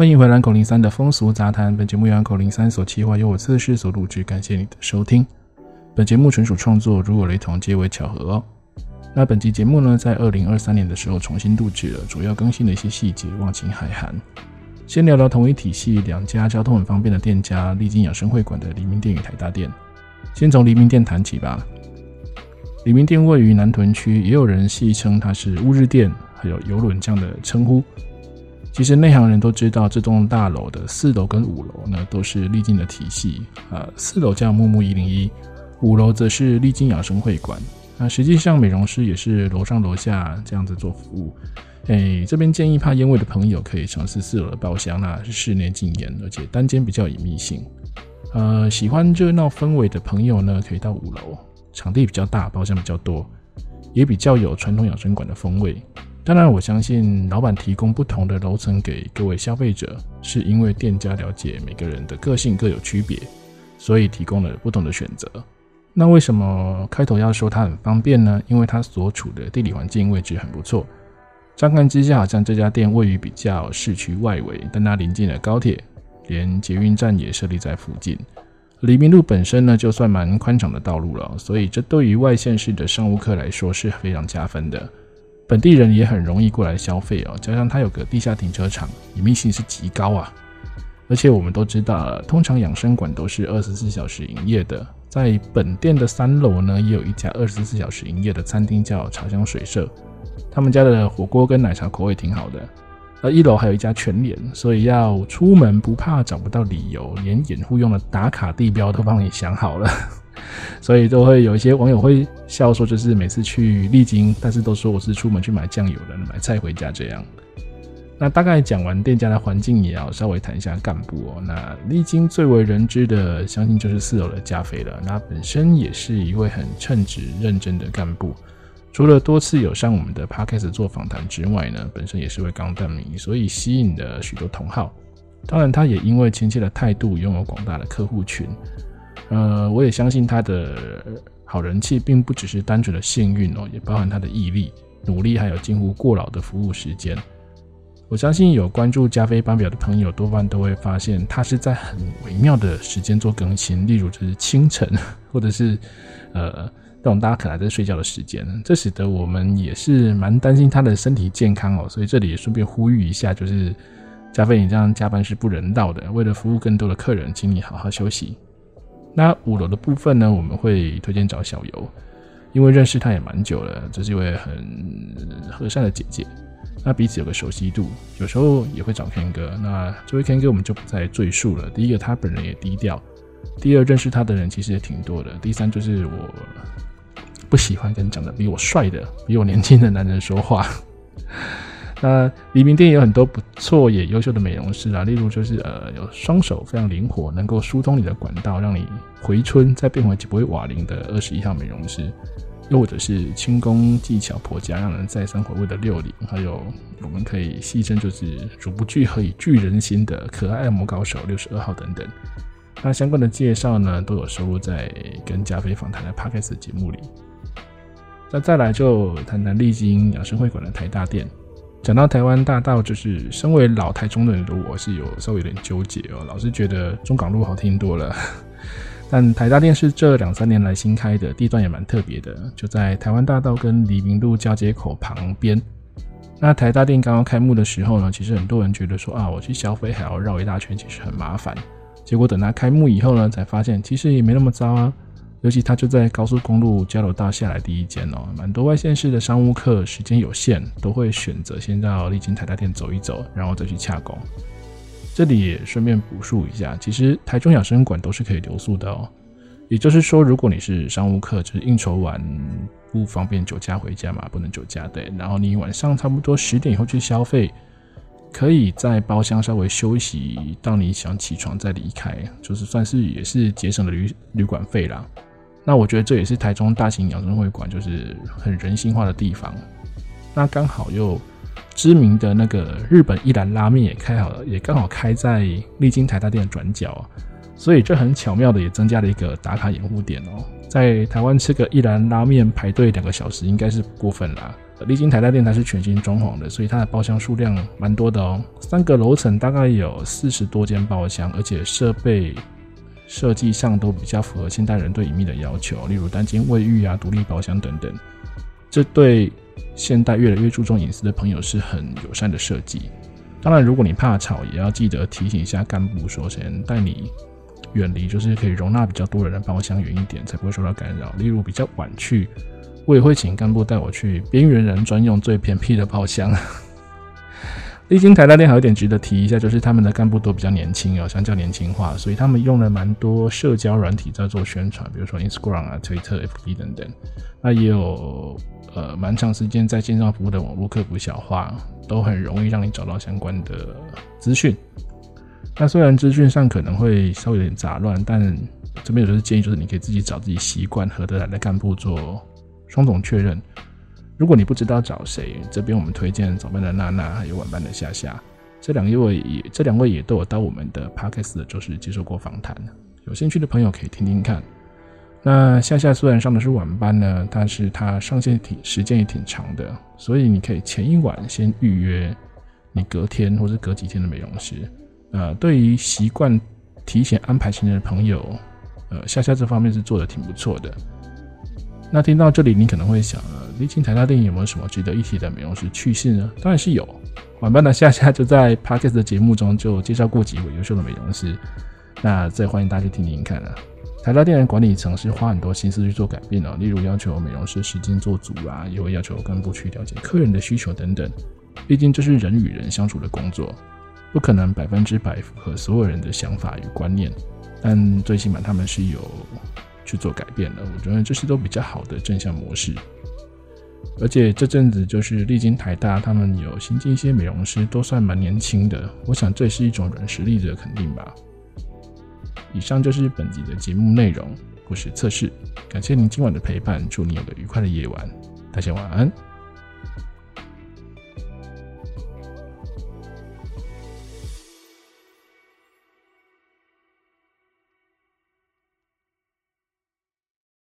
欢迎回来，口零三的风俗杂谈。本节目由口零三所企划，由我测试所录制。感谢你的收听。本节目纯属创作，如有雷同，皆为巧合哦。那本集节目呢，在二零二三年的时候重新录制了，主要更新了一些细节，望请海涵。先聊聊同一体系两家交通很方便的店家——丽晶养生会馆的黎明店与台大店。先从黎明店谈起吧。黎明店位于南屯区，也有人戏称它是乌日店，还有邮轮这样的称呼。其实内行人都知道，这栋大楼的四楼跟五楼呢，都是丽晶的体系。呃，四楼叫木木一零一，五楼则是丽晶养生会馆。那实际上美容师也是楼上楼下这样子做服务。哎，这边建议怕烟味的朋友可以尝试四楼的包厢，那是室内禁烟，而且单间比较隐秘性。呃，喜欢热闹氛围的朋友呢，可以到五楼，场地比较大，包厢比较多，也比较有传统养生馆的风味。当然，我相信老板提供不同的楼层给各位消费者，是因为店家了解每个人的个性各有区别，所以提供了不同的选择。那为什么开头要说它很方便呢？因为它所处的地理环境位置很不错。乍看之下，好像这家店位于比较市区外围，但它临近了高铁，连捷运站也设立在附近。黎明路本身呢，就算蛮宽敞的道路了，所以这对于外县市的商务客来说是非常加分的。本地人也很容易过来消费哦，加上它有个地下停车场，隐秘性是极高啊。而且我们都知道，通常养生馆都是二十四小时营业的。在本店的三楼呢，也有一家二十四小时营业的餐厅，叫茶香水社。他们家的火锅跟奶茶口味挺好的。而一楼还有一家全联，所以要出门不怕找不到理由，连掩护用的打卡地标都帮你想好了。所以都会有一些网友会笑说，就是每次去丽晶，但是都说我是出门去买酱油的，买菜回家这样。那大概讲完店家的环境，也要稍微谈一下干部哦。那丽晶最为人知的，相信就是四楼的加菲了。那本身也是一位很称职认真的干部，除了多次有上我们的 Podcast 做访谈之外呢，本身也是位钢弹迷，所以吸引了许多同好。当然，他也因为亲切的态度，拥有广大的客户群。呃，我也相信他的好人气，并不只是单纯的幸运哦，也包含他的毅力、努力，还有近乎过劳的服务时间。我相信有关注加菲班表的朋友，多半都会发现他是在很微妙的时间做更新，例如就是清晨，或者是呃，这种大家可能还在睡觉的时间，这使得我们也是蛮担心他的身体健康哦。所以这里也顺便呼吁一下，就是加菲，你这样加班是不人道的。为了服务更多的客人，请你好好休息。那五楼的部分呢，我们会推荐找小游，因为认识她也蛮久了，这是一位很和善的姐姐。那彼此有个熟悉度，有时候也会找 Ken 哥。那这位 Ken 哥我们就不再赘述了。第一个，他本人也低调；第二，认识他的人其实也挺多的；第三，就是我不喜欢跟长得比我帅的、比我年轻的男人说话。那黎明店也有很多不错也优秀的美容师啊，例如就是呃有双手非常灵活，能够疏通你的管道，让你回春再变回不会瓦灵的二十一号美容师，又或者是轻功技巧颇佳，让人再三回味的六零，还有我们可以戏称就是主不惧何以惧人心的可爱按摩高手六十二号等等。那相关的介绍呢，都有收录在跟加菲访谈的 Podcast 节目里。那再来就谈谈丽晶养生会馆的台大店。讲到台湾大道，就是身为老台中的人，我是有稍微有点纠结哦。老是觉得中港路好听多了，但台大店是这两三年来新开的，地段也蛮特别的，就在台湾大道跟黎明路交接口旁边。那台大店刚刚开幕的时候呢，其实很多人觉得说啊，我去消费还要绕一大圈，其实很麻烦。结果等它开幕以后呢，才发现其实也没那么糟啊。尤其它就在高速公路交流道下来第一间哦，蛮多外县市的商务客时间有限，都会选择先到丽晶台大店走一走，然后再去洽公。这里也顺便补述一下，其实台中养生馆都是可以留宿的哦。也就是说，如果你是商务客，就是应酬完不方便酒驾回家嘛，不能酒驾对，然后你晚上差不多十点以后去消费，可以在包厢稍微休息，到你想起床再离开，就是算是也是节省了旅旅馆费啦。那我觉得这也是台中大型养生会馆就是很人性化的地方。那刚好又知名的那个日本一兰拉面也开好了，也刚好开在丽晶台大店的转角，所以这很巧妙的也增加了一个打卡掩护点哦。在台湾吃个一兰拉面排队两个小时应该是不过分啦。丽晶台大店它是全新装潢的，所以它的包厢数量蛮多的哦。三个楼层大概有四十多间包厢，而且设备设计上都比较符合现代人对隐秘的要求，例如单间卫浴啊、独立包厢等等。这对现代越来越注重隐私的朋友是很友善的设计。当然，如果你怕吵，也要记得提醒一下干部，说先带你远离，就是可以容纳比较多人的包厢远一点，才不会受到干扰。例如比较晚去。我也会请干部带我去边缘人专用最偏僻的包厢。丽晶台大店还有点值得提一下，就是他们的干部都比较年轻哦，相较年轻化，所以他们用了蛮多社交软体在做宣传，比如说 Instagram 啊、Twitter、FB 等等。那也有呃蛮长时间在线上服务的网络客服小花，都很容易让你找到相关的资讯。那虽然资讯上可能会稍微有点杂乱，但这边有就是建议，就是你可以自己找自己习惯合得来的干部做。双重确认，如果你不知道找谁，这边我们推荐早班的娜娜还有晚班的夏夏，这两位也这两位也都有到我们的 Podcast 就是接受过访谈，有兴趣的朋友可以听听看。那夏夏虽然上的是晚班呢，但是他上线挺时间也挺长的，所以你可以前一晚先预约你隔天或是隔几天的美容师。呃，对于习惯提前安排行程的朋友，呃，夏夏这方面是做的挺不错的。那听到这里，你可能会想了，丽晶台大店有没有什么值得一提的美容师趣事呢？当然是有，晚班的夏夏就在 Podcast 的节目中就介绍过几位优秀的美容师，那再欢迎大家听听看啊。台大店的管理层是花很多心思去做改变哦，例如要求美容师时间做足啊，也会要求干部去了解客人的需求等等。毕竟这是人与人相处的工作，不可能百分之百符合所有人的想法与观念，但最起码他们是有。去做改变了，我觉得这是都比较好的正向模式。而且这阵子就是历经台大，他们有新进一些美容师，都算蛮年轻的。我想这是一种软实力的肯定吧。以上就是本集的节目内容，我是测试，感谢您今晚的陪伴，祝你有个愉快的夜晚，大家晚安。